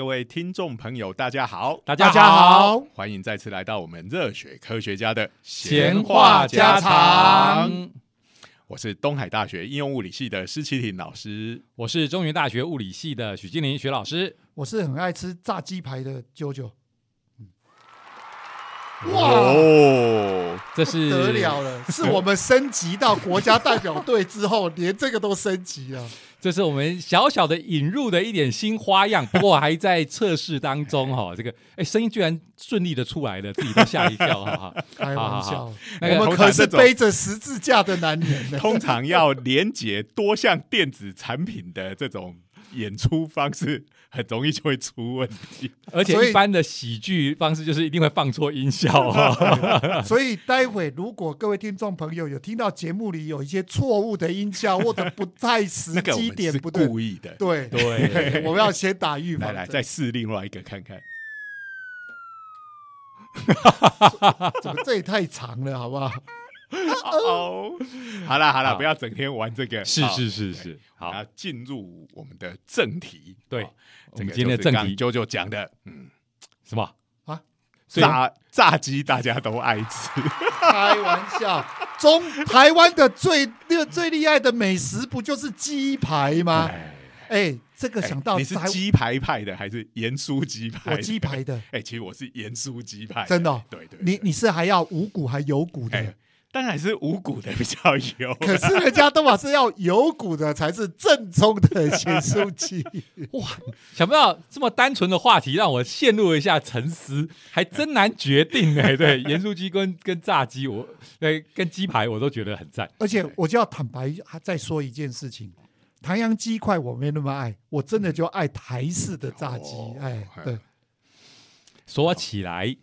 各位听众朋友，大家好，大家好，欢迎再次来到我们热血科学家的闲话家常。我是东海大学应用物理系的施启廷老师，我是中原大学物理系的许金林许老师，我是很爱吃炸鸡排的啾啾。哇，这是得了了！是我们升级到国家代表队之后，连这个都升级了。这是我们小小的引入的一点新花样，不过还在测试当中哈。这个哎，声音居然顺利的出来了，自己都吓一跳哈。开玩笑，我们可是背着十字架的男人。通常要连接多项电子产品的这种。演出方式很容易就会出问题，而且一般的喜剧方式就是一定会放错音效 所以待会如果各位听众朋友有听到节目里有一些错误的音效或者不太时机点，不对，故意的，对对，我们要先打预防。来来，再试另外一个看看。怎么这也太长了，好不好？哦，好了好了，不要整天玩这个。是是是是，好，进入我们的正题。对，我们今天的正题九九讲的，嗯，什么啊？炸炸鸡大家都爱吃，开玩笑。中台湾的最那最厉害的美食不就是鸡排吗？哎，这个想到你是鸡排派的还是盐酥鸡排？我鸡排的。哎，其实我是盐酥鸡派，真的。对对，你你是还要无骨还有骨的？当然是无骨的比较油，可是人家都把是要有骨的才是正宗的咸酥鸡。哇，想不到这么单纯的话题让我陷入了一下沉思，还真难决定哎。对，盐酥鸡跟跟炸鸡，我对跟鸡排我都觉得很赞。而且我就要坦白再说一件事情，唐扬鸡块我没那么爱，我真的就爱台式的炸鸡。哎，对，说起来。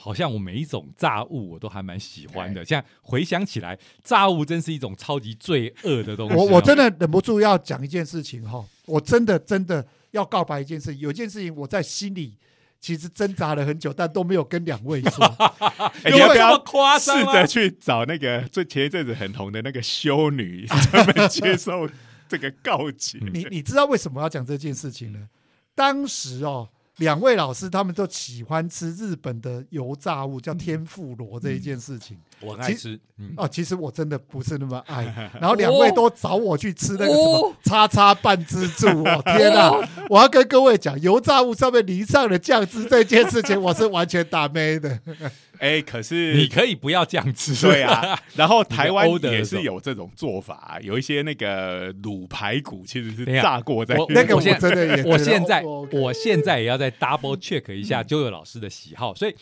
好像我每一种炸物我都还蛮喜欢的，现在回想起来，炸物真是一种超级罪恶的东西。我我真的忍不住要讲一件事情哈，我真的真的要告白一件事，有件事情我在心里其实挣扎了很久，但都没有跟两位说。你要不要夸张试着去找那个最前一阵子很红的那个修女，专门接受这个告诫？你你知道为什么要讲这件事情呢？当时哦。两位老师他们都喜欢吃日本的油炸物，叫天妇罗这一件事情，我爱吃。哦，其实我真的不是那么爱。然后两位都找我去吃那个什么叉叉半支柱哦，天哪！我要跟各位讲，油炸物上面淋上了酱汁这件事情，我是完全打妹的。哎，可是你可以不要这样吃，对啊。然后台湾也是有这种做法，有一些那个卤排骨其实是炸过在。那个我真的也，我现在我现在也要再 double check 一下周友老师的喜好，所以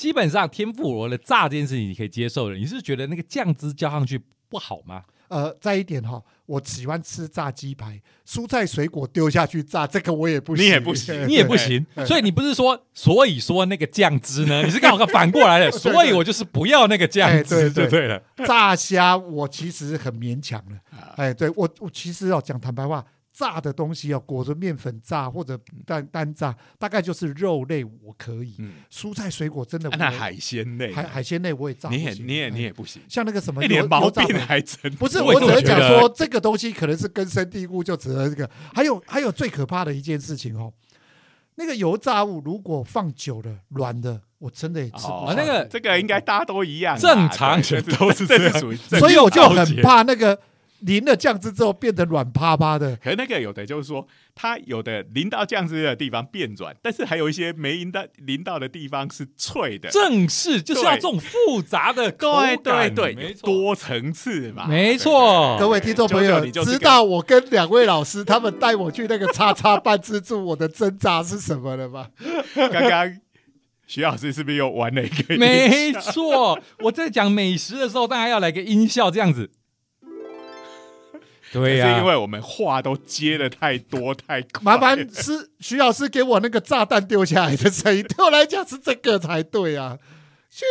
基本上天妇罗的炸这件事情你可以接受的，你是觉得那个酱汁浇上去不好吗？呃，再一点哈，我喜欢吃炸鸡排，蔬菜水果丢下去炸，这个我也不行，你也不行，你也不行。所以你不是说，所以说那个酱汁呢？你是刚好反过来的，所以我就是不要那个酱汁，对对了。炸虾我其实很勉强的，哎，对我我其实要讲坦白话。炸的东西要裹着面粉炸或者单单炸，大概就是肉类我可以，蔬菜水果真的。那海鲜类，海海鲜类我也炸。你也你也你也不行。像那个什么，一点毛病还真。不是，我只能讲说这个东西可能是根深蒂固，就只能这个。还有还有最可怕的一件事情哦，那个油炸物如果放久了软的，我真的也吃不。那个这个应该大家都一样，正常都是这样。所以我就很怕那个。淋了酱汁之后变得软趴趴的，可那个有的就是说，它有的淋到酱汁的地方变软，但是还有一些没淋到淋到的地方是脆的。正是就是要这种复杂的口感，对对，多层次嘛，没错。各位听众朋友，知道我跟两位老师他们带我去那个叉叉半自助，我的挣扎是什么了吗？刚刚徐老师是不是又玩了一个？没错，我在讲美食的时候，大家要来个音效这样子。对呀，是因为我们话都接的太多太快。麻烦是徐老师给我那个炸弹丢下来的声音，对我来讲是这个才对啊。咻！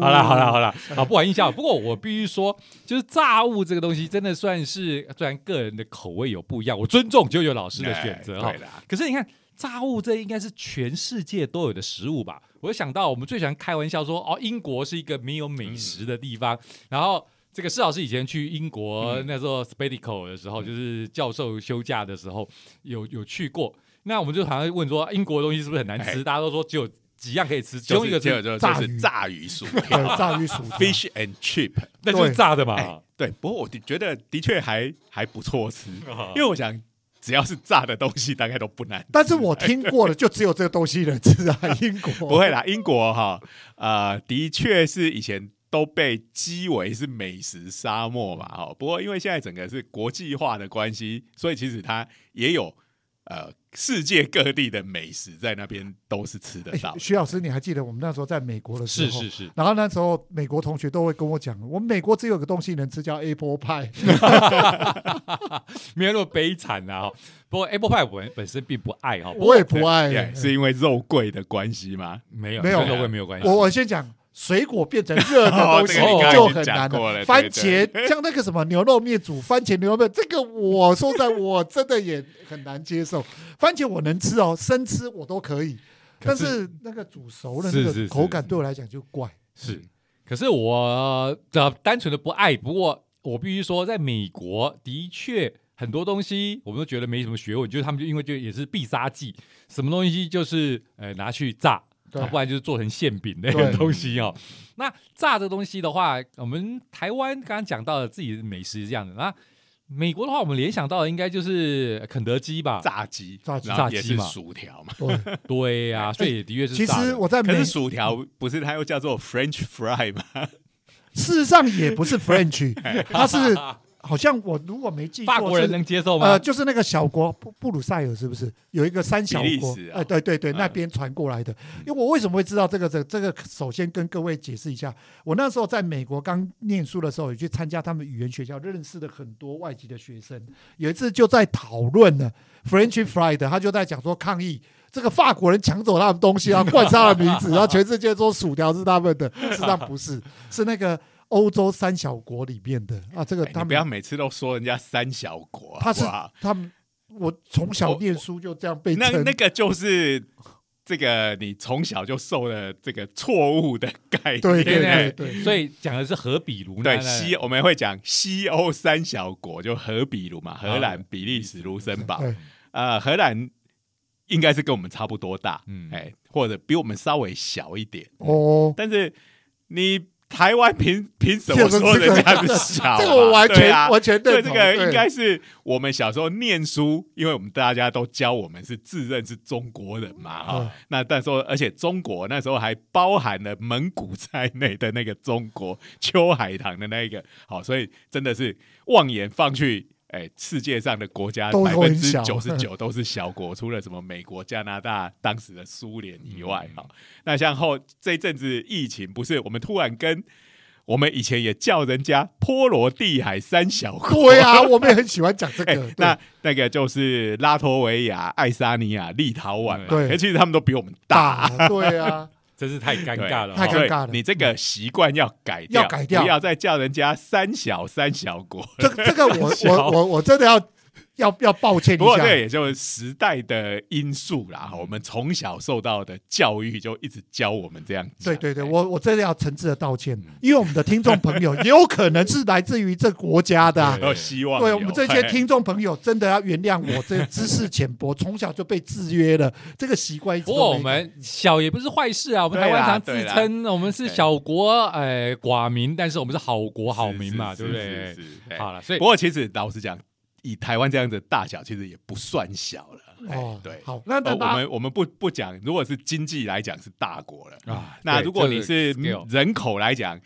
好了好了好了，好不玩音效。不过我必须说，就是炸物这个东西，真的算是虽然个人的口味有不一样，我尊重九九老师的选择哈。可是你看，炸物这应该是全世界都有的食物吧？我想到我们最喜欢开玩笑说，哦，英国是一个没有美食的地方，然后。这个施老师以前去英国那时候 s p e d i c o 的时候，就是教授休假的时候有有去过。那我们就好像问说，英国的东西是不是很难吃？哎大家都说只有几样可以吃，其就是中一个就是就炸鱼是炸鱼薯条炸鱼薯条，fish and chip。那就是炸的嘛。哎，对，不过我的觉得的确还还不错吃，啊因为我想只要是炸的东西，大概都不难。但是我听过的就只有这个东西能吃啊，英国 不会啦，英国哈，呃，的确是以前都被讥为是美食沙漠嘛，哈。不过因为现在整个是国际化的关系，所以其实它也有呃世界各地的美食在那边都是吃得到哎。徐老师，你还记得我们那时候在美国的时候？是是是，然后那时候美国同学都会跟我讲，我们美国只有个东西能吃，叫 apple pie。没有那么悲惨啊。不过 Apple Pie 我本身并不爱哈，我也不爱、是因为肉贵的关系吗？没有没有肉味没有关系。我我先讲，水果变成热的 东西就很难了番茄 像那个什么牛肉面煮番茄牛肉面，这个我说实在我真的也很难接受。番茄我能吃哦，生吃我都可以，但是是那个煮熟的那个口感对我来讲就怪。是，可是我的单纯的不爱。不过我必须说，在美国的确很多东西我们都觉得没什么学问，就是他们就因为就也是必杀技，什么东西就是呃拿去炸。不然就是做成馅饼那个东西哦。那炸这东西的话，我们台湾刚刚讲到的自己的美食是这样的。那美国的话，我们联想到的应该就是肯德基吧？炸鸡，炸鸡炸鸡嘛薯条嘛。对，对呀、所以的确是其炸的。实我在美可是薯条不是它又叫做 French fry 吗？事实上也不是 French，它是好像我如果没记错，法国人是能接受吗？呃，就是那个小国布布鲁塞尔是不是有一个三小国比利时？啊哎、对对对，嗯那边传过来的。因为我为什么会知道这个？这这个首先跟各位解释一下，我那时候在美国刚念书的时候，也去参加他们语言学校，认识了很多外籍的学生。有一次就在讨论呢 French fry 的，他就在讲说抗议。这个法国人抢走他们东西啊，冠上了名字，然后全世界说薯条是他们的，实际上不是，是那个欧洲三小国里面的啊。这个他们不要每次都说人家三小国啊，他是他们，我从小念书就这样被称。那那个就是这个你从小就受了这个错误的概念。对对对对对，所以讲的是荷比卢对西我们会讲西欧三小国，就荷比卢嘛，荷兰、比利时、卢森堡。对呃，荷兰应该是跟我们差不多大，嗯哎，或者比我们稍微小一点。哦，但是你台湾凭凭什么说人家是小啊？这个我完全完全对。这个应该是我们小时候念书，因为我们大家都教我们是自认是中国人嘛，哈、嗯那但说，而且中国那时候还包含了蒙古在内的那个中国秋海棠的那个，好，所以真的是望眼放去。哎，世界上的国家百分之九十九都是小国，除了什么美国、加拿大、当时的苏联以外，哈、那像后这一阵子疫情，不是我们突然跟我们以前也叫人家波罗的海三小国，对啊，我们也很喜欢讲这 哎、个。对那那个就是拉脱维亚、爱沙尼亚、立陶宛嘛，对其实他们都比我们大。大，对啊，真是太尴尬了。太尴尬了你这个习惯要改掉，要改掉不要再叫人家三小三小国。这这个我我我我真的要要要抱歉一下不过。这也就是时代的因素啦，我们从小受到的教育就一直教我们这样讲。对对对，哎我我真的要诚挚的道歉，因为我们的听众朋友也有可能是来自于这国家的啊、有希望。对我们这些哎听众朋友，真的要原谅我这知识浅薄，从小就被制约了，这个习惯一直不过我们小也不是坏事啊，我们台湾常自称我们是小国，呃，寡民，但是我们是好国好民嘛，是对不对？？是是是哎好了，所以不过其实老实讲，以台湾这样子的大小，其实也不算小了。哎哦，对。好，那呃，我们我们不不讲，如果是经济来讲是大国了，啊，那如果你是人口来讲，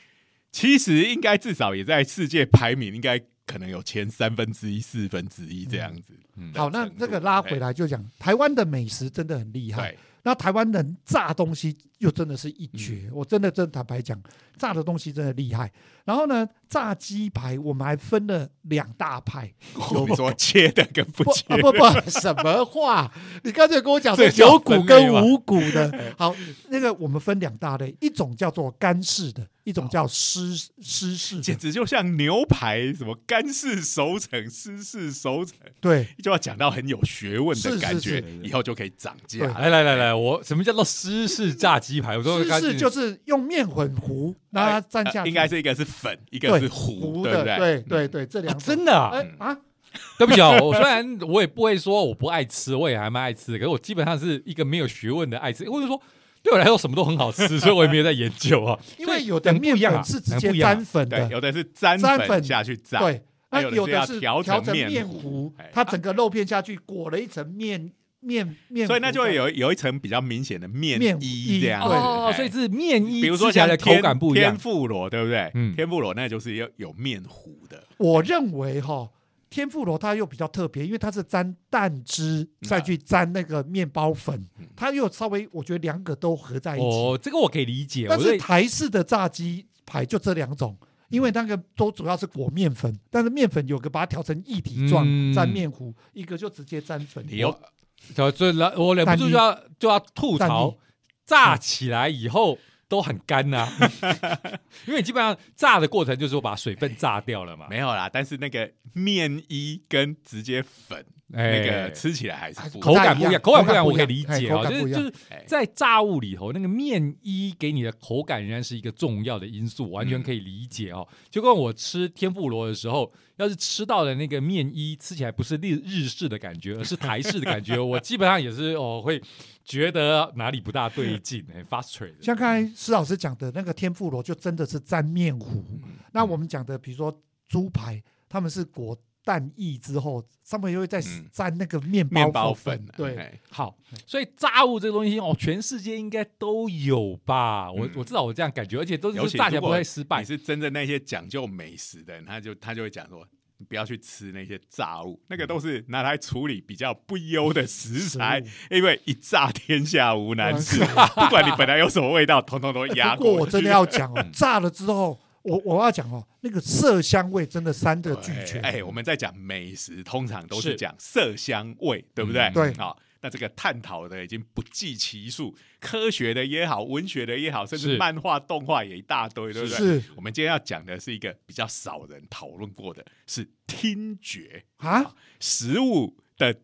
其实应该至少也在世界排名应该可能有前三分之一、四分之一这样子。嗯好，那这个拉回来就讲台湾的美食真的很厉害。那台湾人炸东西又真的是一嗯绝，我真的真的坦白讲，炸的东西真的厉害。然后呢，炸鸡排我们还分了两大派，有 你说切的跟不不切啊不不 什么话？你刚才跟我讲说这 叫有骨跟吗无骨的。好，那个我们分两大类，一种叫做干式的，一种叫湿湿式的。简直就像牛排，什么干式熟成、湿式熟成，对，就要讲到很有学问的感觉是，以后就可以涨价。来来来来，我什么叫做湿式炸鸡排？我说湿式就是用面粉糊，让它蘸下去，呃应该是一个是粉，一个是糊，对不对？对对对，这啊两种真的啊哎啊，对不起哦，我虽然我也不会说我不爱吃，我也还蛮爱吃的，可是我基本上是一个没有学问的爱吃，或者说对我来说什么都很好吃，所以我也没有在研究啊。因为有的面粉是直接沾粉，的，有的是沾沾粉下去炸，对，那有的是调调成成面面糊它整个肉片下去裹了一层面面面，所以那就会有有一层比较明显的面面衣衣这样哦，哎所以是面衣，比如说吃起来的口感不一样天。妇罗，对不对？嗯天妇罗那就是要有面糊的，我认为哈，天妇罗它又比较特别，因为它是沾蛋汁再去沾那个面包粉，它又稍微我觉得两个都合在一起。哦，这个我可以理解。但是台式的炸鸡排就这两种，因为那个都主要是裹面粉，但是面粉有个把它调成一体状嗯沾面糊，一个就直接沾粉。你有所以忍我忍不住就要就要吐槽，炸起来以后都很干呐、因为你基本上炸的过程就是说把水分炸掉了嘛。没有啦？但是那个面衣跟直接粉哎那个吃起来还是不口感不一样，口感不一样，我可以理哎解哦。口感不一样就是就是哎在炸物里头，那个面衣给你的口感仍然是一个重要的因素，完全可以理解哦。就跟我吃天妇罗的时候，要是吃到的那个面衣吃起来不是日日式的感觉，而是台式的感觉，我基本上也是哦会觉得哪里不大对劲，很 frustrated。像刚才施老师讲的那个天妇罗，就真的是沾面糊。嗯那我们讲的，比如说猪排，他们是裹蛋液之后，上面又会再嗯沾那个面面包包粉，对，哎好，所以炸物这个东西哦，全世界应该都有吧？我嗯我至少我这样感觉，而且都是炸起来不会失败你。是真正那些讲究美食的人，他就他就会讲说。你不要去吃那些炸物，那个都是拿来处理比较不优的食材，因为一炸天下无难事，不管你本来有什么味道，统统都压过。不过我真的要讲哦，炸了之后，我我要讲哦，那个色香味真的三个俱全。哎，我们在讲美食，通常都是是讲色香味，对不对？嗯对好，那这个探讨的已经不计其数，科学的也好，文学的也好，甚至漫画、动画也一大堆，对不对？是我们今天要讲的是一个比较少人讨论过的，是听觉，啊，食物的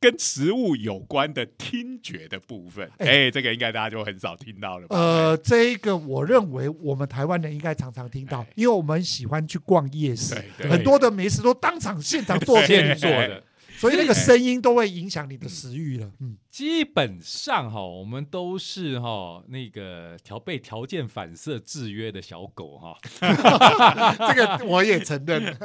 跟食物有关的听觉的部分。哎、哎这个应该大家就很少听到了吧？呃，这一个我认为我们台湾人应该常常听到哎，因为我们喜欢去逛夜市很多的美食都当场现场做 现做做，的，所以那个声音都会影响你的食欲了。嗯，基本上哈，我们都是哈那个条被条件反射制约的小狗哈。这个我也承认。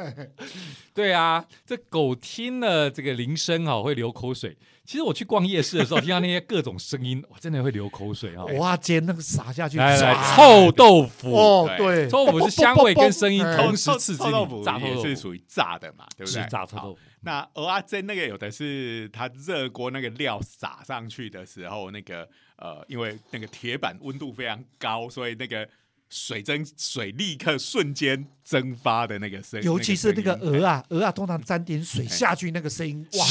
对啊，这狗听了这个铃声哈会流口水。其实我去逛夜市的时候，听到那些各种声音，我真的会流口水哈。哇，煎那个撒下去，来来，臭豆腐，哦，对，臭豆腐是香味跟声音哎同时刺激臭豆腐你，炸臭豆腐也是属于炸的嘛，对不是对？炸臭豆腐。那鹅啊蒸那个有的是它热锅那个料撒上去的时候，那个呃，因为那个铁板温度非常高，所以那个水蒸水立刻瞬间蒸发的那个声，尤其是那个鹅啊，鹅啊，通常沾点水下去，那个声音，哇，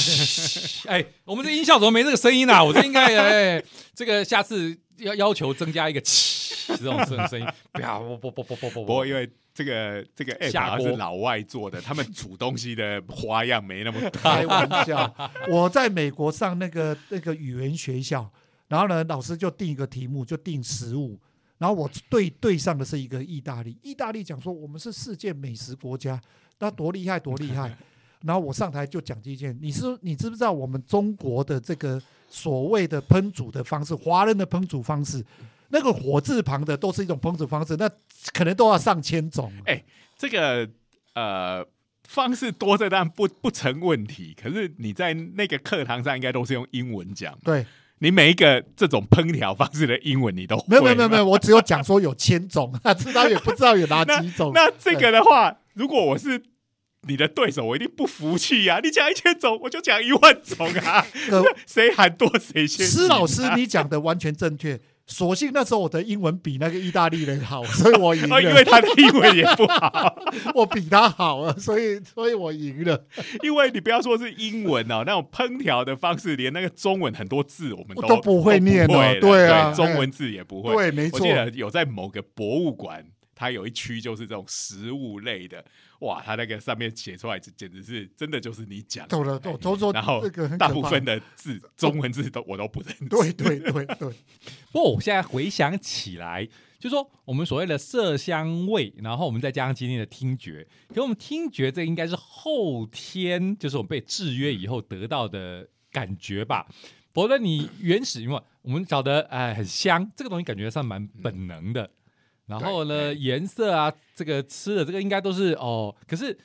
那哎，我们这音效怎么没这个声音啊？我这应该哎，这个下次要要求增加一个这种声声音，不要不不不不不不不过因为这个这个 app 是老外做的，他们煮东西的花样没那么多。开玩笑。我在美国上那个那个语言学校，然后呢，老师就定一个题目，就定食物。然后我对对上的是一个意大利，意大利讲说我们是世界美食国家，那多厉害多厉害。然后我上台就讲这一件，你是你知不知道我们中国的这个所谓的烹煮的方式，华人的烹煮方式，那个火字旁的都是一种烹煮方式，那可能都要上千种。哎这个呃方式多，这当然不不成问题。可是你在那个课堂上应该都是用英文讲嘛，对，你每一个这种烹调方式的英文你都没有没有没有没有，我只有讲说有千种，他知道也不知道有哪几种。那这个的话，如果我是你的对手，我一定不服气啊！你讲一千种，我就讲一万种啊！呃 谁喊多谁先、施老师，你讲的完全正确。所幸那时候我的英文比那个意大利人好，所以我赢了，因为。他的英文也不好，我比他好了，所以所以我赢了。因为你不要说是英文哦，那种烹调的方式，连那个中文很多字我们都都不会念对啊中文字也不会。对，没错我记。得有在某个博物馆它有一区就是这种食物类的，哇，他那个上面写出来简直是真的就是你讲，懂了，懂，都说然后大部分的字中文字都我都不认识，对对对对，不过我现在回想起来，就说我们所谓的色香味，然后我们再加上今天的听觉，可我们听觉这应该是后天，就是我们被制约以后得到的感觉吧。否则你原始，因为我们晓得，哎，很香，这个东西感觉上蛮本能的。然后呢，对颜色啊，这个吃的这个应该都是哦。可是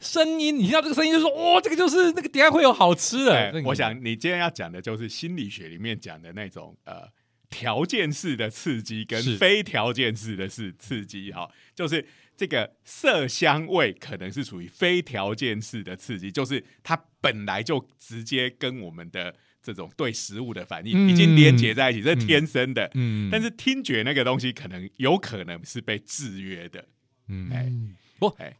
声音，你听到这个声音就说，哦，这个就是那个等一下会有好吃的。对，我想你今天要讲的就是心理学里面讲的那种呃条件式的刺激跟非条件式的是刺激哈，就是这个色香味可能是属于非条件式的刺激，就是它本来就直接跟我们的这种对食物的反应嗯。已经连接在一起，这是嗯天生的。嗯。但是听觉那个东西可能有可能是被制约的，嗯，哎。不，哎，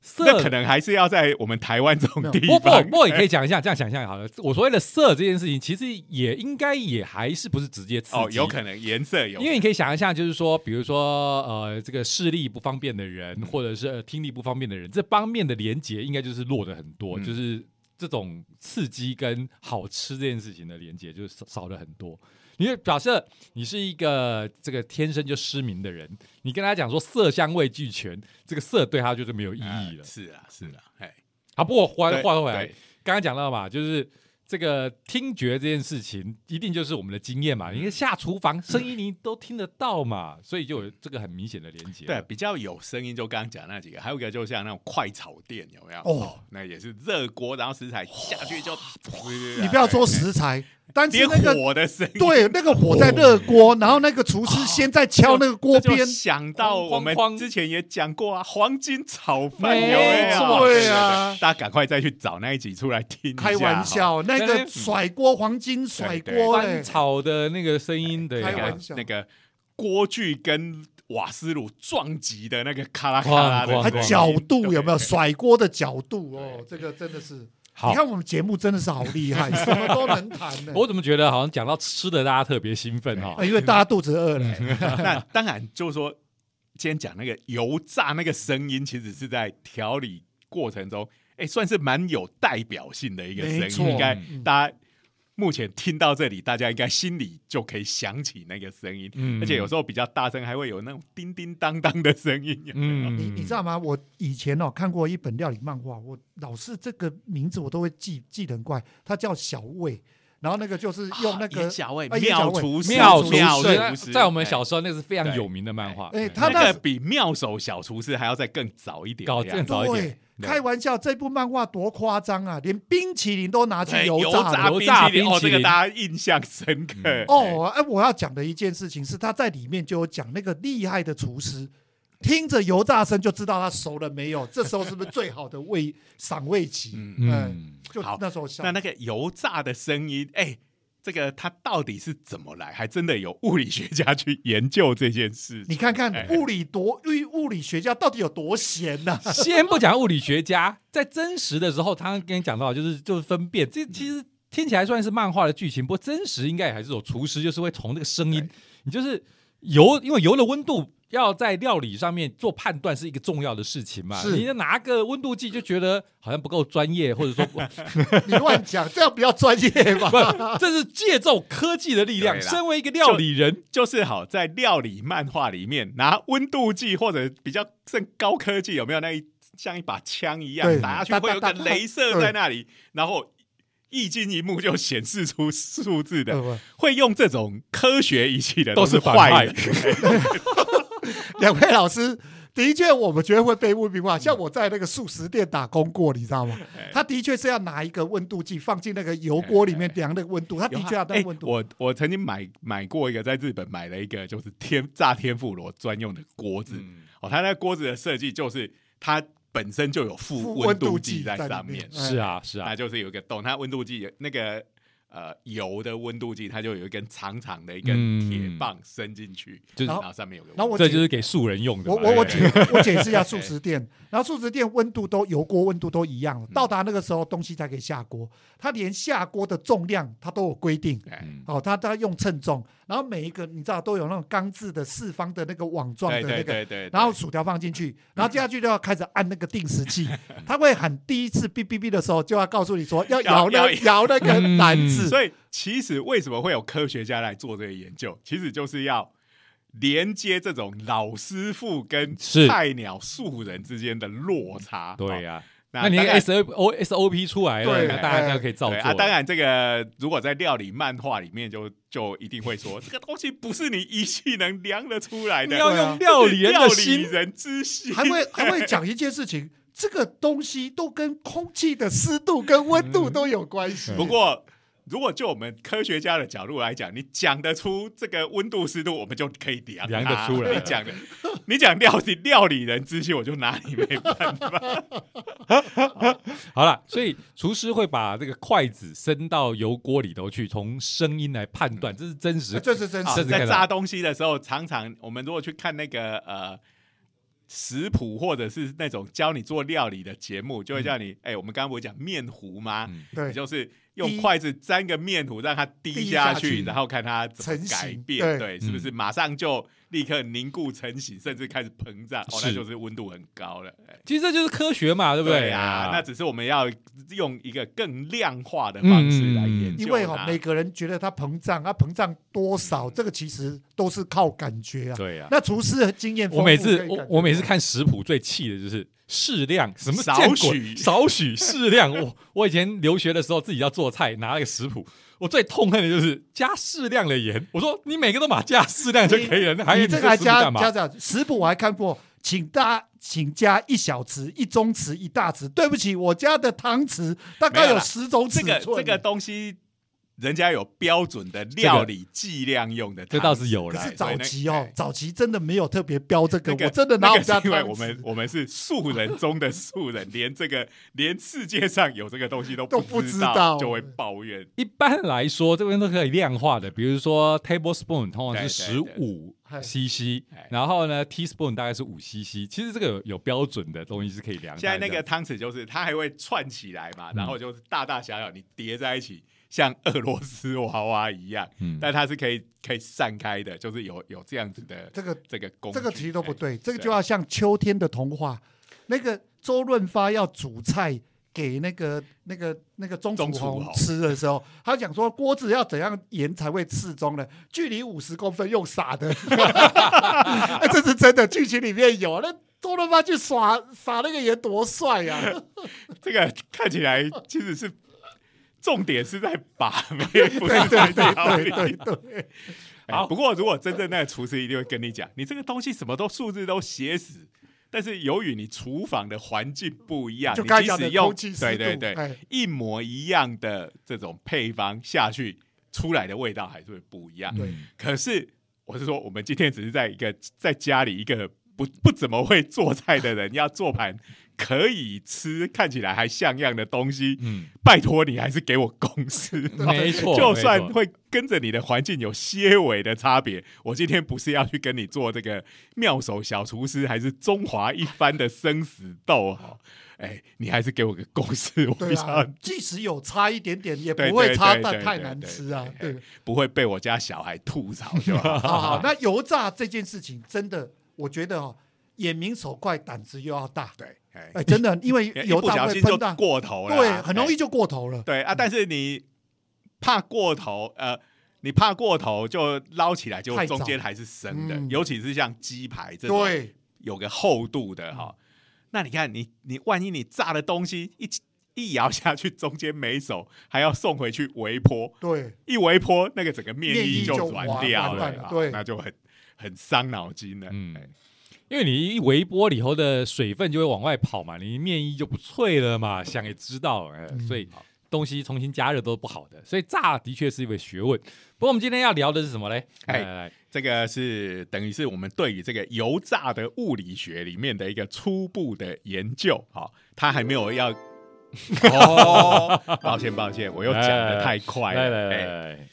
色那可能还是要在我们台湾这种地不不方。不过也可以讲一下，这样想象好了。我所谓的色这件事情，其实也应该也还是不是直接刺激。哦，有可能颜色有，因为你可以想一下，就是说，比如说，呃，这个视力不方便的人，或者是、呃听力不方便的人，这方面的连接应该就是弱的很多，嗯。就是这种刺激跟好吃这件事情的连接就是少少了很多。因为假设你是一个这个天生就失明的人，你跟他讲说色香味俱全，这个色对他就是没有意义了啊。是啊，是啊，哎，好，不过话对话回来，对刚刚讲到嘛，就是这个听觉这件事情，一定就是我们的经验嘛。你看下厨房声音你都听得到嘛，所以就有这个很明显的连接。对，，比较有声音，就刚刚讲那几个，还有一个就像那种快炒店，有没有？哦那也是热锅，然后食材下去就，你不要说食材，但是那个火的声音，对那个火在热锅，然后那个厨师先在敲那个锅边，想到我们之前也讲过啊，黄金炒饭有没？错对啊。大家赶快再去找那一集出来听开玩，笑，那个甩锅黄金甩锅翻，炒的那个声音的开那玩笑。个那个锅具跟瓦斯炉撞击的那个咔啦咔啦的还，角度有没有？甩锅的角度哦？这个真的是，好你。看我们节目真的是好厉害，什么都能谈呢。我怎么觉得好像讲到吃的，大家特别兴奋哈啊？因为大家肚子饿了，那当然就是说，今天讲那个油炸那个声音，其实是在调理过程中，哎，算是蛮有代表性的一个声音。应该嗯大家目前听到这里，大家应该心里就可以想起那个声音，嗯而且有时候比较大声，还会有那种叮叮当当的声音。嗯你你知道吗？我以前哦看过一本料理漫画，我老是这个名字我都会记记得很怪，它叫小魏，然后那个就是用那个严小卫妙厨师，妙厨妙师厨师，在我们哎小时候那是非常有名的漫画。哎他那那个比妙手小厨师还要再更早一点更早一点对。开玩笑，这部漫画多夸张啊！连冰淇淋都拿去对油油炸了。油炸冰淇淋，这个大家印象深刻。嗯哦，哎，我要讲的一件事情是，他在里面就有讲那个厉害的厨师，听着油炸声就知道它熟了没有，这时候是不是最好的味 赏味期？嗯嗯，就好那时候想那那个油炸的声音，哎、这个它到底是怎么来？还真的有物理学家去研究这件事。你看看哎物理多物物理学家到底有多闲呐、先不讲物理学家，在真实的时候，他跟你讲到，就是就是分辨，这其实听起来算是漫画的剧情，不过真实应该也还是有厨师，就是会从那个声音，你就是油，因为油的温度要在料理上面做判断是一个重要的事情嘛。是你拿个温度计就觉得好像不够专业，或者说 你乱讲，这样比较专业吧？不，这是借助科技的力量。身为一个料理人，就是好在料理漫画里面拿温度计或者比较更高科技，有没有那一像一把枪一样打下去会有个镭射在那里，然后一惊一幕就显示出数字的。呃会用这种科学仪器的都是坏的。不 两位老师的确，我们觉得会被污名化。像我在那个素食店打工过，你知道吗？他的确是要拿一个温度计放进那个油锅里面量那个温度，他的确要哎那温度。我我曾经买买过一个，在日本买了一个就是天炸天妇罗专用的锅子。嗯哦，它那锅子的设计就是它本身就有附温度度计在上面面，是啊是啊它，就是有一个洞，它温度计有那个呃油的温度计，它就有一根长长的一根嗯。铁棒伸进去，就是然后上面有个温度，然后我这就是给素人用的。我我我对解我解释一下素食店，然后素食店温度都油锅温度都一样，嗯。到达那个时候东西才可以下锅，它连下锅的重量它都有规定。哎。嗯哦，它它用称重，然后每一个你知道都有那种钢制的四方的那个网状的对对那个，对对，然后薯条放进去，然后接下去就要开始按那个定时器，它会喊第一次哔哔哔的时候就要告诉你说要摇那要摇那个嗯。篮子，所以其实为什么会有科学家来做这个研究？其实就是要连接这种老师傅跟菜鸟素人之间的落差。哦对呀，那你 S O S O P 出来了，对那大家就可以照做。啊，当然这个如果在料理漫画里面就就一定会说，这个东西不是你仪器能量得出来的，你 要用料理人料理的心，人之心，还会还会讲一件事情，这个东西都跟空气的湿度跟温度都有关系。不过，如果就我们科学家的角度来讲，你讲得出这个温度、湿度，我们就可以量量得出来你讲的，你讲料理料理人之心，我就拿你没办法。好了，所以厨师会把这个筷子伸到油锅里头去，从声音来判断，这是真实呃。这是真啊实在炸东西的时候，常常我们如果去看那个呃食谱，或者是那种教你做料理的节目，就会叫你，哎、我们刚刚不是讲面糊吗？嗯对就是用筷子沾个面糊，让它滴滴下下去然后看它怎么改型变，对对，是不是马上就立刻凝固成型，甚至开始膨胀？哦，那就是温度很高了。哎其实这就是科学嘛，对不对啊，那只是我们要用一个更量化的方式来研究它。因为哈、每个人觉得它膨胀，它膨胀多少，这个其实都是靠感觉啊。对啊。那厨师的经验，我每次我每次看食谱最气的就是适量，什么少许少许 适量。我我以前留学的时候自己要做菜，拿那个食谱，我最痛恨的就是加适量的盐。我说你每个都把加适量就可以了，那还有你这个还加加？这样食谱我还看过，请大请加一小匙、一中匙、一大匙。对不起，我家的汤匙大概有十种尺这。个这个东西，人家有标准的料理计量用的这倒是有了可是早期哦哎，早期真的没有特别标这个，那个我真的拿那个我们家是因为我们我们是素人中的素人，连这个 连世界上有这个东西都都不知知道。就会抱怨。一般来说，这边都可以量化的，比如说 tablespoon 通常是十五 cc，哎。然后呢 teaspoon 大概是五 cc。其实这个有有标准的东西是可以量。现在那个汤匙就是它还会串起来嘛，嗯然后就是大大小小你叠在一起，像俄罗斯娃娃一样，嗯，但它是可以可以散开的，就是有有这样子的这个这个工具。这个其实都不哎对，这个就要像秋天的童话，那个周润发要煮菜给那个那个那个钟楚红红吃的时候，他讲说锅子要怎样盐才会适中呢？距离五十公分用撒的，哎这是真的，剧情里面有那。周润发去耍撒那个盐多帅呀、啊！这个看起来其实是重点是在把妹，不是在对料理对对对，好，不过如果真正那个厨师一定会跟你讲，你这个东西什么都数字都写死，但是由于你厨房的环境不一样，就你即使用空气湿度，对对对哎。一模一样的这种配方下去，出来的味道还是会不一样。对。嗯可是我是说，我们今天只是在一个在家里一个不不怎么会做菜的人要做盘可以吃、看起来还像样的东西，嗯，拜托你还是给我公式。没错，就算会跟着你的环境有些微的差别，我今天不是要去跟你做这个妙手小厨师，还是中华一番的生死斗哈？哎，你还是给我个公式，我对比较啊，即使有差一点点，也不会差对对对到太难吃啊。对对，不会被我家小孩吐槽，是吧。好好，那油炸这件事情真的，我觉得哦，眼明手快，胆子又要大。对，哎，哎，真的，因为 一油炸不小心就会喷到，过头了啊，对，很容易哎就过头了。对啊。但是你怕过头，呃，你怕过头就捞起来，就中间还是生的，嗯尤其是像鸡排这种对，有个厚度的哈。那你看，你你万一你炸的东西一一摇下去，中间没熟，还要送回去微波，对，一微波那个整个面面衣衣就软完掉了对那就很很伤脑筋的。嗯哎因为你一微波里头的水分就会往外跑嘛，你面衣就不脆了嘛，想也知道，哎、嗯所以东西重新加热都是不好的，所以炸的确是一个学问。不过我们今天要聊的是什么嘞？哎来来来，这个是等于是我们对于这个油炸的物理学里面的一个初步的研究，好、它还没有要 哦，抱歉抱歉，我又讲的太快了。哎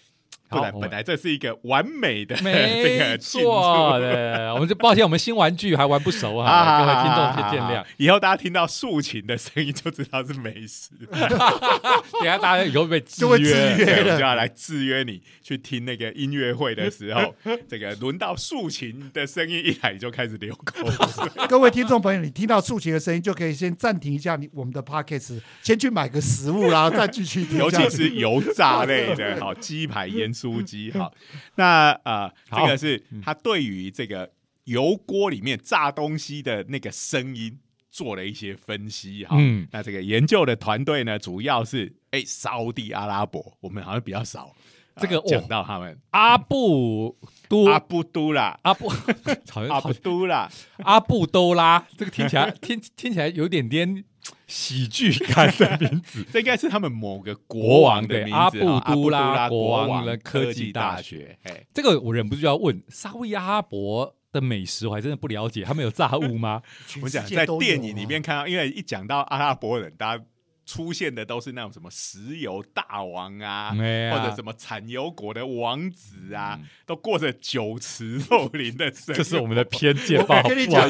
不然本来这是一个完美的这没个进错，入。对，我们就抱歉，我们新玩具还玩不熟哈，啊各位听众先见谅。。以后大家听到竖琴的声音就知道是美食，等下大家以后被制就会制约。就了。要来制约你去听那个音乐会的时候，这个轮到竖琴的声音一来，你就开始流口水。各位听众朋友，你听到竖琴的声音，就可以先暂停一下你我们的 podcast，先去买个食物，然后再继续听。尤其是油炸类的，好鸡排、盐酥鸡，好，那呃，这个是他对于这个油锅里面炸东西的那个声音做了一些分析，哈，嗯。那这个研究的团队呢，主要是哎沙地阿拉伯，我们好像比较少呃这个讲哦到他们。阿布都。阿布都啦，阿布，好像阿布都啦，阿布都拉，这个听起来 听听起来有点点喜剧感的名字。这应该是他们某个国国王王的名字，阿布都拉拉国王王的科技技大大学，哎。这个我忍不住要问，沙威阿拉伯的美食我还真的不了解，他们有炸物吗？我讲在电影里啊面看到，因为一讲到阿拉伯人，大家出现的都是那种什么石油大王啊，啊或者什么产油国的王子啊，嗯都过着酒池肉林的生活。这是我们的偏见，吧我跟你讲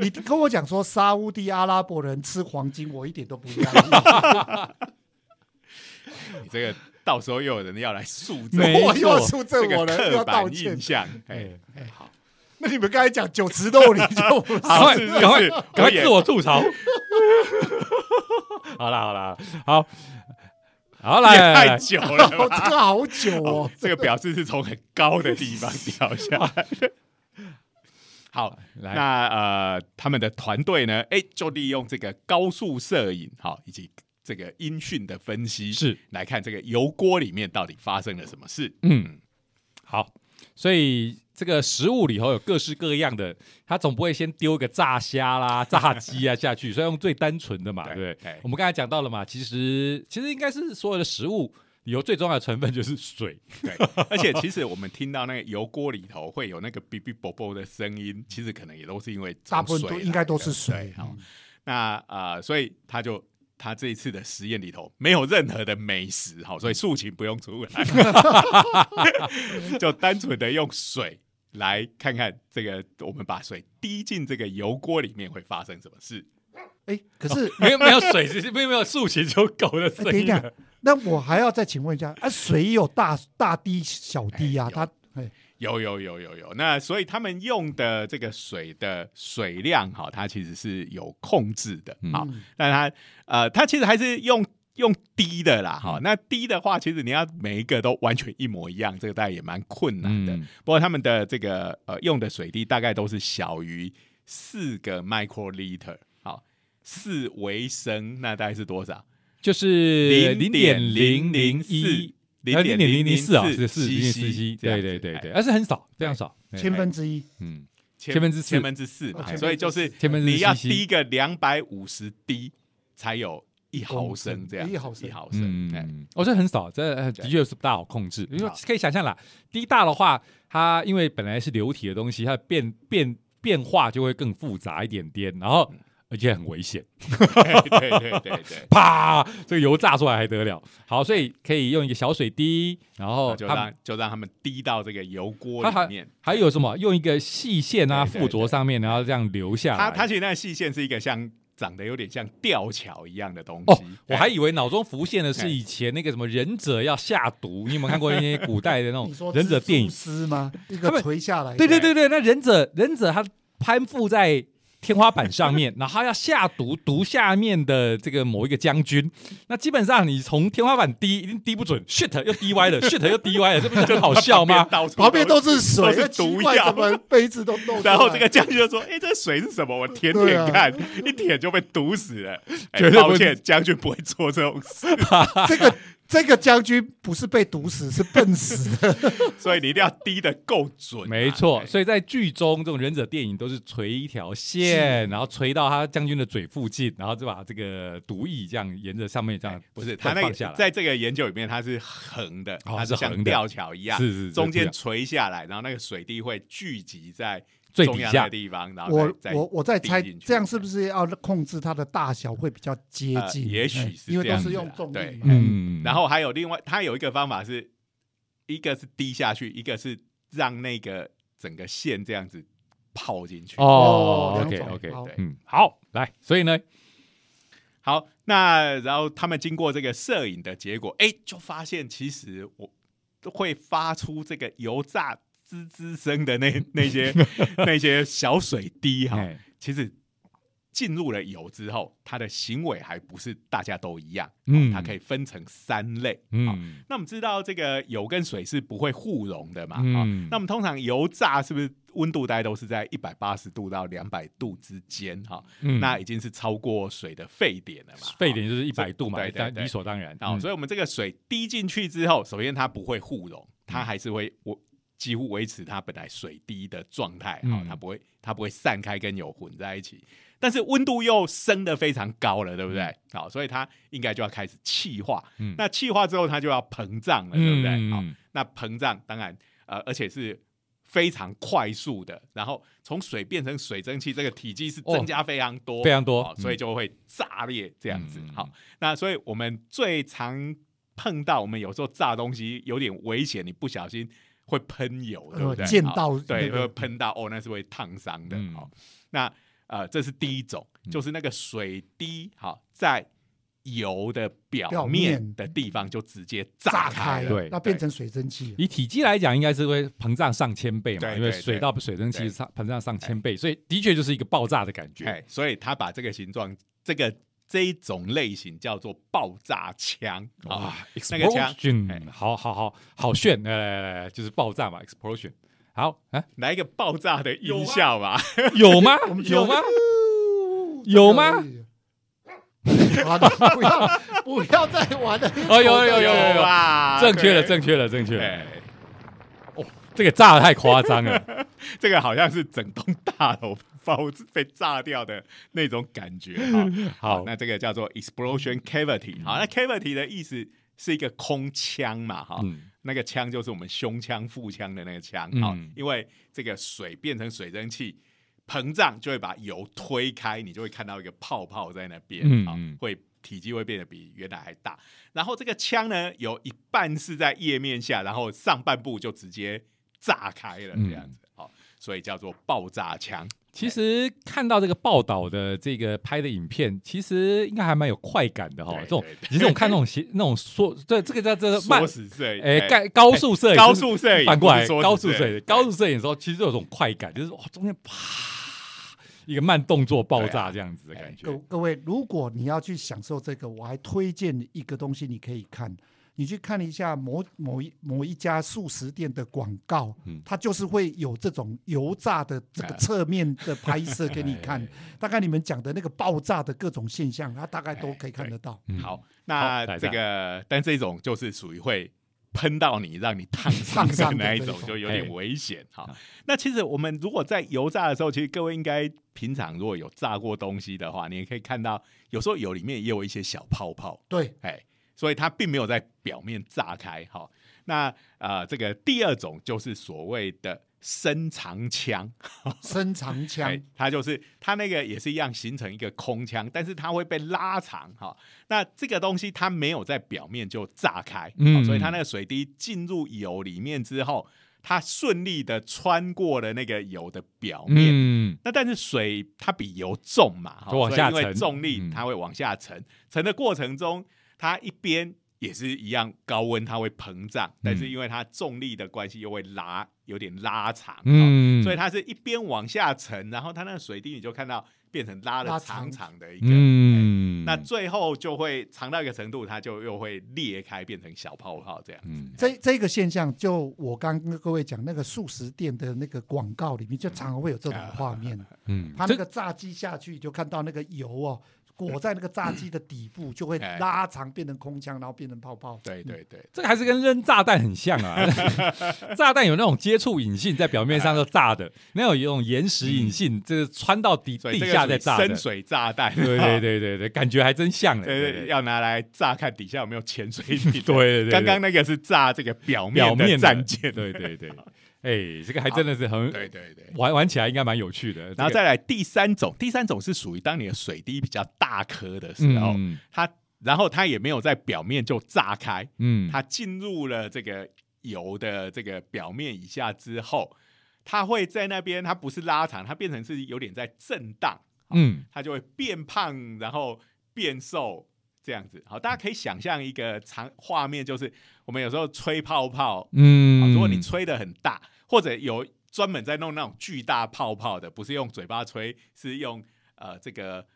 你跟我讲说沙乌地阿拉伯人吃黄金，我一点都不压抑。你这个到时候又有人要来塑造没我又要错出证我了，又要个刻板道歉印。象。哎好，那你们刚才讲酒池肉林就 赶快赶快赶快自我吐槽。好啦好啦，好，好来太久了这个好久哦。哦。这个表示是从很高的地方掉下来。的。好，来。那呃，他们的团队呢，哎，就利用这个高速摄影，好，以及这个音讯的分析，是。来看这个油锅里面到底发生了什么事。嗯，好，所以这个食物里头有各式各样的，他总不会先丢个炸虾啦、炸鸡啊下去，所以用最单纯的嘛，对对不对对？我们刚才讲到了嘛，其实其实应该是所有的食物里头最重要的成分就是水，对，而且其实我们听到那个油锅里头会有那个哔哔啵啵的声音，其实可能也都是因为大部分都应该都是水对。好嗯那呃，所以他就他这一次的实验里头没有任何的美食，好，所以素琴不用出来，就单纯的用水来看看这个，我们把水滴进这个油锅里面会发生什么事。哎，可是 没有没有水，其 实没有没有竖琴就狗的哎声等一下音。，那我还要再请问一下，啊，水有大大滴小滴啊它哎有有有有有，那所以他们用的这个水的水量哈，它其实是有控制的，好，嗯但它呃，它其实还是用用低的啦，哈、那低的话，其实你要每一个都完全一模一样，这个大概也蛮困难的。嗯。不过他们的这个呃用的水滴大概都是小于四个 microliter，好，四微升，那大概是多少？就是零点零零零一，零零点零零四啊，是是零点四这样子对对对对，哎。而是很少，非常少，千分之一，嗯，千千分之千分之四所以就是千分之你要滴个两百五十滴才有一毫升这样，一毫升一毫升，哎嗯，我觉得很少，这呃的确是不大好控制。因为可以想象啦，滴大的话，它因为本来是流体的东西，它的变变变化就会更复杂一点点，然后而且很危险，对对对对对。啪，这个油炸出来还得了？好，所以可以用一个小水滴，然后就它让就让他们滴到这个油锅里面。还有什么？用一个细线啊附着上面，然后这样流下来。它它其实那个细线是一个像长得有点像吊桥一样的东哦西。，我还以为脑中浮现的是哎以前那个什么忍者要下毒，你有没有看过那些古代的那种 忍者电影？丝吗？一个他们垂下来，对对对对，那忍者忍者他攀附在天花板上面，然后他要下毒毒下面的这个某一个将军。那基本上你从天花板滴一定滴不准，shit 又滴歪了，shit 又滴歪了，这不是很好笑吗？旁边都是水，毒药怎么杯子都漏出来？然后这个将军就说：“哎、这水是什么？我舔舔看，一舔就被毒死了。哎绝对抱歉，将军不会做这种事，这个这个将军不是被毒死，是笨死的。所以你一定要滴的够准啊、没错，哎。所以在剧中这种忍者电影都是垂一条线，然后垂到他将军的嘴附近，然后就把这个毒液这样沿着上面这样不是他那个放下来，在这个研究里面，它是横的，哦它像是像吊桥一样，是是是中间垂下来，然后那个水滴会聚集在最底下的，地方，然后我我我在猜这样是不是要控制它的大小会比较接呃近？也许哎因为都是用重力对。嗯，然后还有另外，它有一个方法是，一个是滴下去，一个是让那个整个线这样子泡进去。哦哦，OK OK，对嗯，好，来，所以呢，好，那然后他们经过这个摄影的结果，哎，就发现其实我会发出这个油炸滋滋声的那那些 那些小水滴哈，哎其实进入了油之后，它的行为还不是大家都一样，嗯它可以分成三类，好嗯那我们知道这个油跟水是不会互溶的嘛？嗯好那我们通常油炸是不是温度大概都是在一百八十度到两百度之间？哈、嗯那已经是超过水的沸点了嘛？沸点就是一百度嘛，对对对理所当然。好、嗯所以我们这个水滴进去之后，首先它不会互溶，它还是会我几乎维持它本来水滴的状态，好、嗯它不会它不会散开跟油混在一起。但是温度又升得非常高了，对不对？好，所以它应该就要开始气化。嗯那气化之后，它就要膨胀了，对不对？好，嗯那膨胀当然呃，而且是非常快速的，然后从水变成水蒸气，这个体积是增加非常多，非常多好所以就会炸裂这样子。嗯好，那所以我们最常碰到，我们有时候炸东西有点危险，你不小心会喷油，对不对？对，那个会喷到哦，那是会烫伤的。嗯好，那呃，这是第一种，就是那个水滴好在。油的表表面面的地方就直接炸炸开开了，对那变成水蒸气。以体积来讲，应该是会膨胀上千倍嘛，因为水到水蒸气上膨胀上千倍，所以的确就是一个爆炸的感觉。哎，所以他把这个形状，这个这一种类型叫做爆炸枪啊，那个枪，好好好好炫，来来来来，就是爆炸嘛，explosion。好，啊，来一个爆炸的音效吧。有吗？有吗？哦有吗？不要不要再玩了。哦，有有有有有，吧？正确了，正确了，正确了。哦，这个炸的太夸张了，这个好像是整栋大楼 爆被炸掉的那种感觉哈。好 那这个叫做 explosion cavity。好，那 cavity 的意思是一个空腔嘛，哈。嗯那个腔就是我们胸腔、腹腔的那个腔，嗯、因为这个水变成水蒸气膨胀，就会把油推开，你就会看到一个泡泡在那边，啊会体积会变得比原来还大。然后这个腔呢，有一半是在叶面下，然后上半部就直接炸开了，这样子，好、所以叫做爆炸枪。其实看到这个报道的这个拍的影片，其实应该还蛮有快感的哈。对这种其实我看那种 斜那种缩，对这个叫这个慢摄影，哎，哎。高高速摄影，高速摄影反过来高速摄影。摄影，高速摄影的时候，其实有种快感，就是哇中间啪一个慢动作爆炸这样子的感觉。各。各位，如果你要去享受这个，我还推荐一个东西，你可以看，你去看一下某某一某一家素食店的广告，嗯。它就是会有这种油炸的这个侧面的拍摄给你 看，大概你们讲的那个爆炸的各种现象，它大概都可以看得到。嗯好，那这个，但这种就是属于会喷到你，让你烫伤的那一种，这一种就有点危险。哈，那其实我们如果在油炸的时候，其实各位应该平常如果有炸过东西的话，你也可以看到，有时候油里面也有一些小泡泡，对，哎，所以它并没有在表面炸开。哈，那呃，这个第二种就是所谓的深长枪，深长哎枪，，它就是它那个也是一样形成一个空腔，但是它会被拉长哈。那这个东西它没有在表面就炸开，嗯嗯，所以它那个水滴进入油里面之后，它顺利的穿过了那个油的表面。嗯，那但是水它比油重嘛，哈往下沉重力嗯它会往下沉，沉的过程中它一边。也是一样，高温它会膨胀，但是因为它重力的关系，又会拉，有点拉长，嗯，嗯，所以它是一边往下沉，然后它那个水滴你就看到变成拉的长长的一个，嗯，那最后就会长到一个程度，它就又会裂开，变成小泡泡这样。嗯这这个现象，就我刚跟各位讲那个素食店的那个广告里面，就常常会有这种画面。嗯，它那个炸鸡下去，就看到那个油哦，裹在那个炸鸡的底部，就会哎拉长变成空腔，然后变成泡泡。对对对，这个还是跟扔炸弹很像啊！炸弹有那种接触引信在表面上就炸的，那有一种岩石引信，这是穿到底地所以这个属于下再炸的深。水炸弹，对对对对对，感觉还真像呢。对对，对对要拿来炸看底下有没有潜水艇。对对对，刚刚那个是炸这个表面的表面的战舰。对对对。哎，这个还真的是很对对对，玩玩起来应该蛮有趣的。然后再来第三种，第三种是属于当你的水滴比较大颗的时候，嗯。它然后它也没有在表面就炸开，嗯，它进入了这个油的这个表面以下之后，它会在那边，它不是拉长，它变成是有点在震荡，嗯。它就会变胖，然后变瘦这样子。好，大家可以想象一个长画面，就是我们有时候吹泡泡，啊嗯，如果你吹的很大，或者有专门在弄那种巨大泡泡的，不是用嘴巴吹，是用呃这个。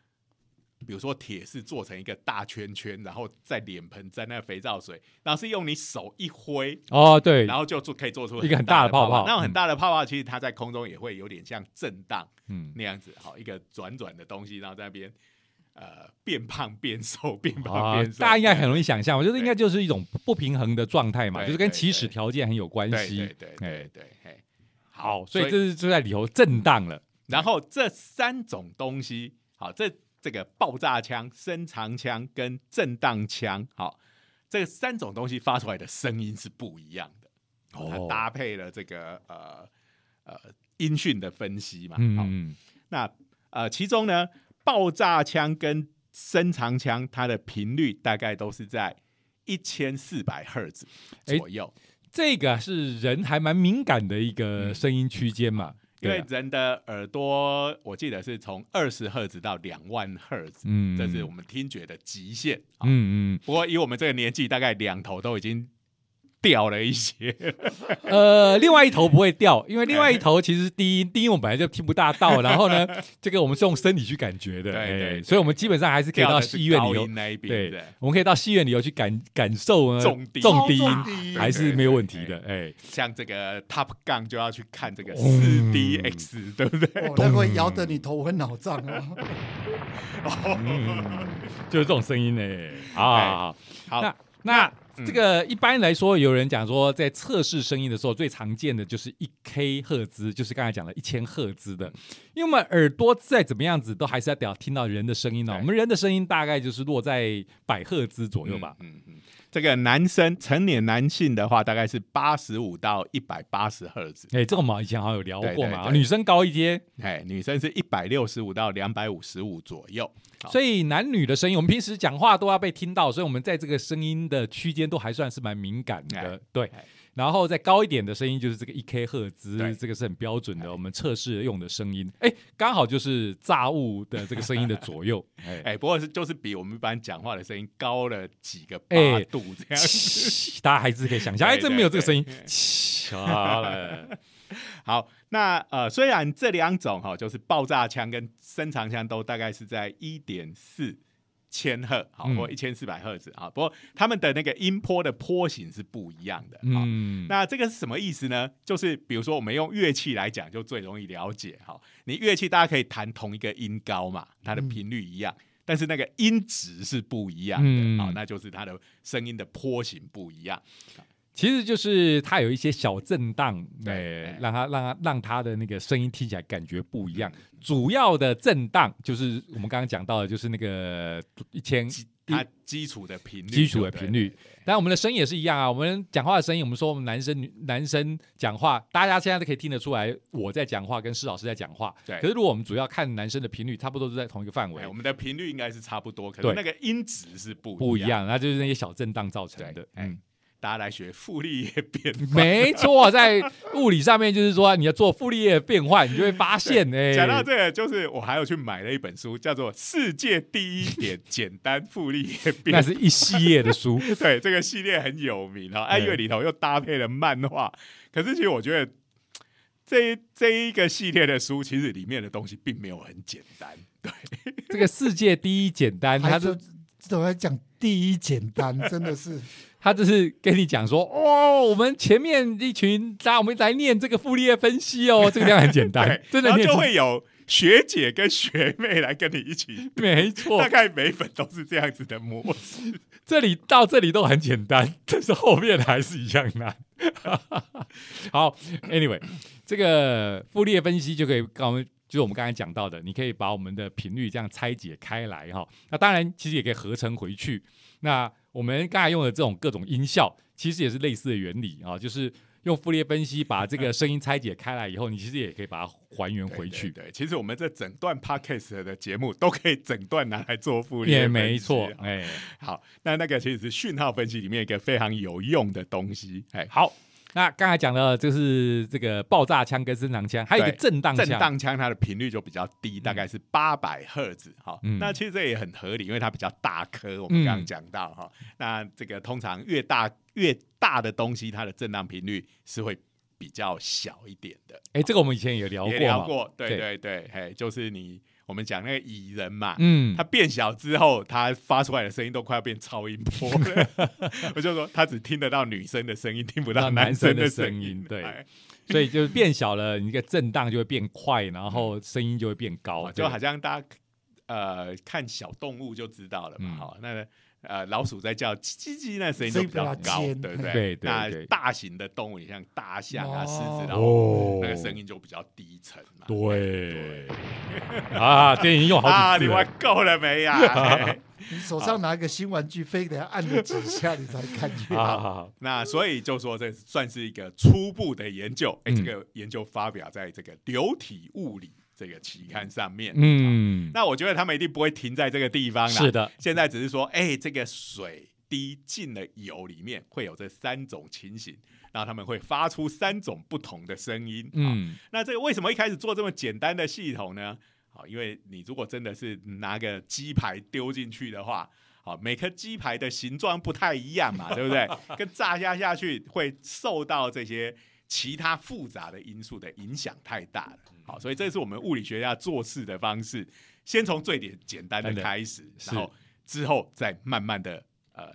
比如说铁是做成一个大圈圈，然后在脸盆沾那个肥皂水，然后是用你手一挥，哦对，然后就做可以做出一个很大大的泡泡。那种很大的泡泡，其实它在空中也会有点像震荡嗯。那样子，好一个转转的东西，然后在那边呃变胖变瘦，变胖啊变，瘦，大家应该很容易想象，我觉得应该就是一种不平衡的状态嘛，就是跟起始条件很有关系对对。对哎对对，好，所以这是就在里头震荡了。然后这三种东西，好，这这个爆炸枪、伸长枪跟震荡枪，好，这三种东西发出来的声音是不一样的。哦，搭配了这个呃呃音讯的分析嘛，好，嗯，那呃其中呢，爆炸枪跟伸长枪它的频率大概都是在一千四百赫兹哎左右，这个是人还蛮敏感的一个嗯。声音区间嘛，因为人的耳朵我记得是从二十赫兹到两万赫兹，嗯，这是我们听觉的极限。啊嗯嗯。不过以我们这个年纪，大概两头都已经掉了一些。呃，另外一头不会掉，因为另外一头其实低音，低音我本来就听不大到，然后呢，这个我们是用身体去感觉的，对所以我们基本上还是可以到戏院里头，高音那一边对，，我们可以到戏院里头去感感受呢重低。重低音还是没有问题的，哎，像这个 Top Gun 就要去看这个四嗯 DX，对不对？哦，那会摇得你头昏脑胀哦。嗯，就是这种声音呢，好好。那那嗯这个一般来说，有人讲说，在测试声音的时候，最常见的就是一 K 赫兹，就是刚才讲的一千赫兹的。因为我们耳朵再怎么样子，都还是要得要听到人的声音哦。我们人的声音大概就是落在百赫兹左右吧。嗯嗯，这个男生成年男性的话，大概是八十五到一百八十赫兹，哎、这个我们以前好像有聊过嘛，女生高一阶，哎，女生是一百六十五到两百五十五左右。所以男女的声音，我们平时讲话都要被听到，所以我们在这个声音的区间都还算是蛮敏感的哎，对。哎。然后再高一点的声音就是这个一 K 赫兹对，这个是很标准的，哎。我们测试用的声音，哎，刚好就是炸物的这个声音的左右，哎，哎，不过是就是比我们一般讲话的声音高了几个八哎。度这样。子。大家还是可以想象，哎，对真没有这个声音。好了，好，那呃，虽然这两种哈、就是爆炸枪跟伸长枪都大概是在一点四千赫，好、嗯或一千四百赫兹啊，不过他们的那个音波的波形是不一样的。啊、嗯，那这个是什么意思呢？就是比如说我们用乐器来讲，就最容易了解。哈，你乐器大家可以弹同一个音高嘛，它的频率一样。但是那个音值是不一样的，嗯好，那就是它的声音的波形不一样。其实就是它有一些小震荡，对哎，让它让它让它的那个声音听起来感觉不一样。主要的震荡就是我们刚刚讲到的，就是那个一千基它基础的频率，基础的频率。但我们的声音也是一样啊，我们讲话的声音，我们说我们男生女男生讲话，大家现在都可以听得出来我在讲话，跟施老师在讲话。对。可是如果我们主要看男生的频率，差不多都在同一个范围。哎，我，们的频率应该是差不多，可对。是那个音值是不一不一。样，那就是那些小震荡造成的。嗯，大家来学傅立叶变换。没错，在物理上面就是说，你要做傅立叶的变换，你就会发现，哎，讲到这个，就是我还有去买了一本书，叫做《世界第一点简单傅立叶变换》。那是一系列的书。对这个系列很有名哈，哎，对因为里头又搭配了漫画。可是其实我觉得这一这一个系列的书，其实里面的东西并没有很简单。对这个世界第一简单，它还是是怎么讲第一简单，真的是他就是跟你讲说，哦，我们前面一群，大家我们来念这个傅立叶分析哦，这个量很简单，，真的然后就会有学姐跟学妹来跟你一起读。没错大，概每一本都是这样子的模式。这里到这里都很简单，但是后面还是一样难。好，Anyway，这个傅立叶分析就可以跟我们，就是我们刚才讲到的，你可以把我们的频率这样拆解开来哈。那当然，其实也可以合成回去。那我们刚才用的这种各种音效，其实也是类似的原理啊，就是用傅列分析把这个声音拆解开来以后，你其实也可以把它还原回去。对，其实我们这整段 podcast 的节目都可以整段拿来做傅列也没错。哎，好，那那个其实是讯号分析里面一个非常有用的东西。哎，好。那刚才讲的就是这个爆炸枪跟增长枪，还有一个震荡震荡枪，它的频率就比较低，大概是八百赫兹。哈，那其实这也很合理，因为它比较大颗。我们刚刚讲到哈，那这个通常越大越大的东西，它的震荡频率是会比较小一点的。哎，这个我们以前也聊过，聊过。对对对，嘿，就是你。我们讲那个蚁人嘛，嗯，它变小之后，它发出来的声音都快要变超音波了。我就说，他只听得到女生的声音，听不到男生的声音。对，所以就是变小了，你个震荡就会变快，然后声音就会变高，就好像大家呃看小动物就知道了嘛。好，那。呃，老鼠在叫叽叽叽，那声音都比较高，对不对？那大型的动物，你像大象啊、狮子，然后那个声音就比较低沉嘛。对，啊，这已经用好几次，你玩够了没呀？你手上拿一个新玩具，非得要按个几下你才看见。那所以就说这算是一个初步的研究。哎，这个研究发表在这个流体物理。这个期刊上面，嗯，那我觉得他们一定不会停在这个地方啦。是的，现在只是说，哎，这个水滴进了油里面，会有这三种情形，然后他们会发出三种不同的声音。嗯，那这个为什么一开始做这么简单的系统呢？好，因为你如果真的是拿个鸡排丢进去的话，好，每颗鸡排的形状不太一样嘛，对不对？跟炸下下去会受到这些。其他复杂的因素的影响太大了，好，所以这是我们物理学家做事的方式，先从最点简单的开始，然后之后再慢慢的呃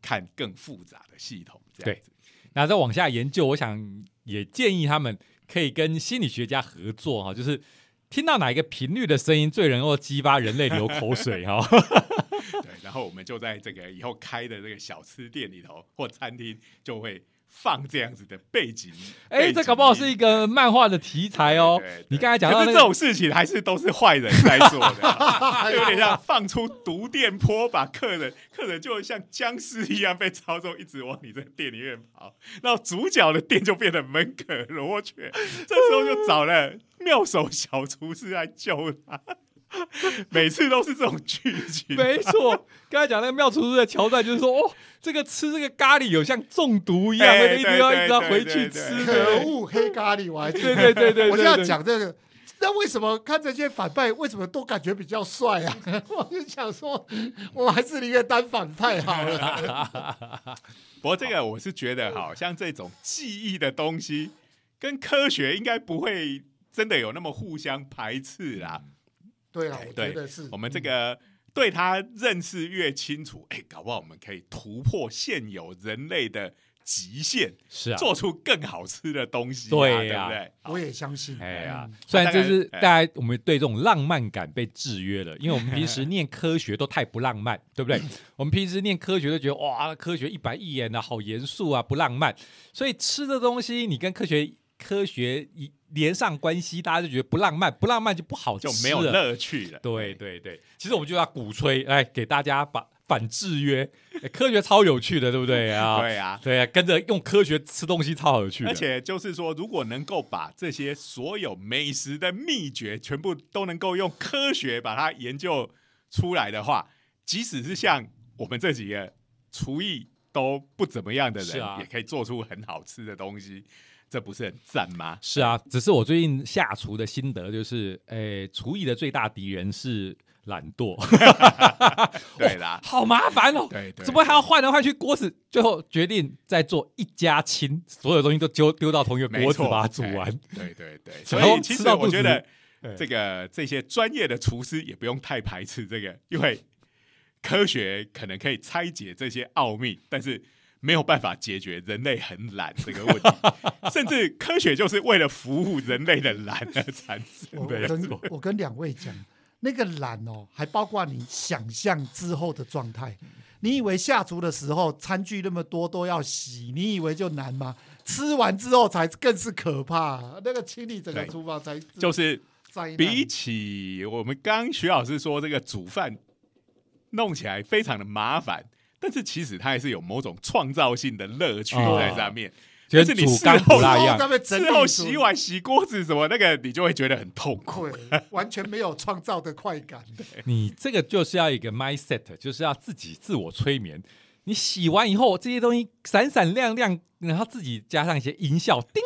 看更复杂的系统，这样子。那再往下研究，我想也建议他们可以跟心理学家合作哈，就是听到哪一个频率的声音最能够激发人类流口水哈。对，然后我们就在这个以后开的这个小吃店里头或餐厅就会。放这样子的背景，哎，这搞不好是一个漫画的题材哦。你刚才讲到这种事情，还是都是坏人在做的，有点像放出毒电波，把客人客人就像僵尸一样被操纵，一直往你这店里面跑，然后主角的店就变得门可罗雀。这时候就找了妙手小厨师来救他。每次都是这种剧情，没错。刚才讲那个妙厨师的桥段，就是说，哦，这个吃这个咖喱有像中毒一样，一定要一直要回去吃。可恶，黑咖喱，我还。对对对对，我就要讲这个。那为什么看这些反派，为什么都感觉比较帅啊？我就想说，我还是宁愿当反派好了。不过这个我是觉得，好像这种记忆的东西，跟科学应该不会真的有那么互相排斥啦。对啊，我觉得是我们这个对他认识越清楚，哎，搞不好我们可以突破现有人类的极限，是啊，做出更好吃的东西，对呀，对我也相信。哎呀，虽然就是大家我们对这种浪漫感被制约了，因为我们平时 念科学都太不浪漫，对不对？我们平时念科学都觉得哇，科学一板一眼的好严肃啊，不浪漫。所以吃的东西，你跟科学科学一。连上关系，大家就觉得不浪漫，不浪漫就不好吃，就没有乐趣了。对对对，其实我们就要鼓吹，来给大家把反制约，科学超有趣的，对不对 啊？对啊，对啊，跟着用科学吃东西超有趣的。而且就是说，如果能够把这些所有美食的秘诀全部都能够用科学把它研究出来的话，即使是像我们这几个厨艺都不怎么样的人，也可以做出很好吃的东西。这不是很赞吗？是啊，只是我最近下厨的心得就是，诶，厨艺的最大敌人是懒惰。对啦，好麻烦哦。对对，怎么还要换来换去锅子？最后决定再做一家亲，所有东西都丢丢到同一个锅子把它煮完。对对对，所以其实我觉得这个这些专业的厨师也不用太排斥这个，因为科学可能可以拆解这些奥秘，但是。没有办法解决人类很懒这个问题，甚至科学就是为了服务人类的懒而产生。我跟我跟两位讲，那个懒哦，还包括你想象之后的状态。你以为下厨的时候餐具那么多都要洗，你以为就难吗？吃完之后才更是可怕。那个清理整个厨房才就是比起我们刚徐老师说这个煮饭弄起来非常的麻烦。但是其实它还是有某种创造性的乐趣在上面。就但是你干事后那边整之后洗碗、洗锅子什么那个，你就会觉得很痛苦。完全没有创造的快感。你这个就是要一个 mindset，就是要自己自我催眠。你洗完以后，这些东西闪闪亮亮，然后自己加上一些音效，叮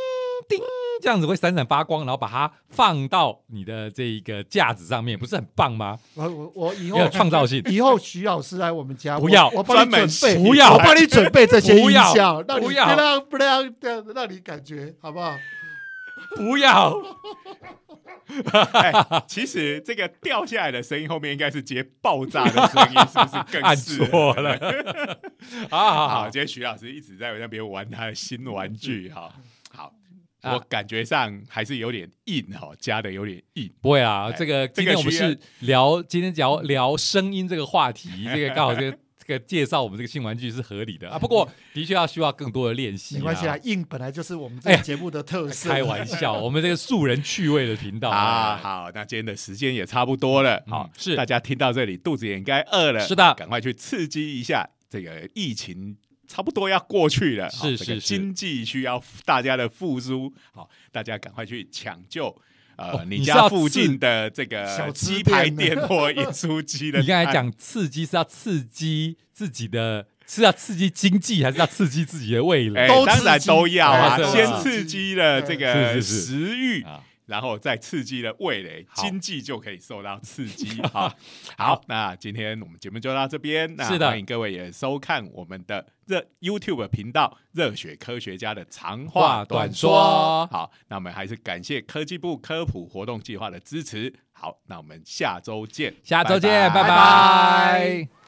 叮，这样子会闪闪发光，然后把它放到你的这一个架子上面，不是很棒吗？我我我以后创造性。以后徐老师来我们家，不要我帮你准备，不要我帮你准备这些音不要效，让你不要让不让让让你感觉好不好？不要，哎，其实这个掉下来的声音后面应该是接爆炸的声音，是不是更 错了。好好好，今天徐老师一直在那边玩他的新玩具，哈，好，啊我感觉上还是有点硬哈，加的有点硬。不会啊，哎这个今天我们是聊今天聊聊声音这个话题，这个刚好这个这个介绍我们这个新玩具是合理的啊。不过的确要需要更多的练习，没关系啊，。硬本来就是我们这个节目的特色。开玩笑，我们这个素人趣味的频道啊，，好，那今天的时间也差不多了，嗯好，是大家听到这里，肚子也应该饿了，是的赶快去刺激一下这个疫情。差不多要过去了，好是这个是是。经济需要大家的复苏，好，大家赶快去抢救，呃，哦你家附近的这个小鸡排店店或饮酥鸡的。你刚才，讲刺激是要刺激自己的，是要刺激经济，还是要刺激自己的味蕾？哎，都当然都要啊，哎先刺激了这个是是是。食欲，啊，然后再刺激了味蕾，好经济就可以受到刺激。好，好，那今天我们节目就到这边。那是的欢迎各位也收看我们的热 YouTube 频道“热血科学家”的长话话短短说。好，那我们还是感谢科技部科普活动计划的支持。好，那我们下周见，下周见，拜拜拜